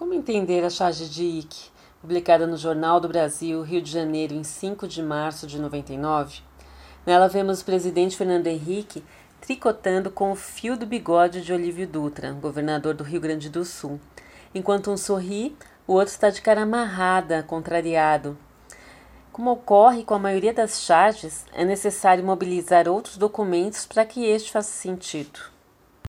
Como entender a charge de Ike, publicada no Jornal do Brasil, Rio de Janeiro, em 5 de março de 99? Nela vemos o presidente Fernando Henrique tricotando com o fio do bigode de Olívio Dutra, governador do Rio Grande do Sul. Enquanto um sorri, o outro está de cara amarrada, contrariado. Como ocorre com a maioria das charges, é necessário mobilizar outros documentos para que este faça sentido.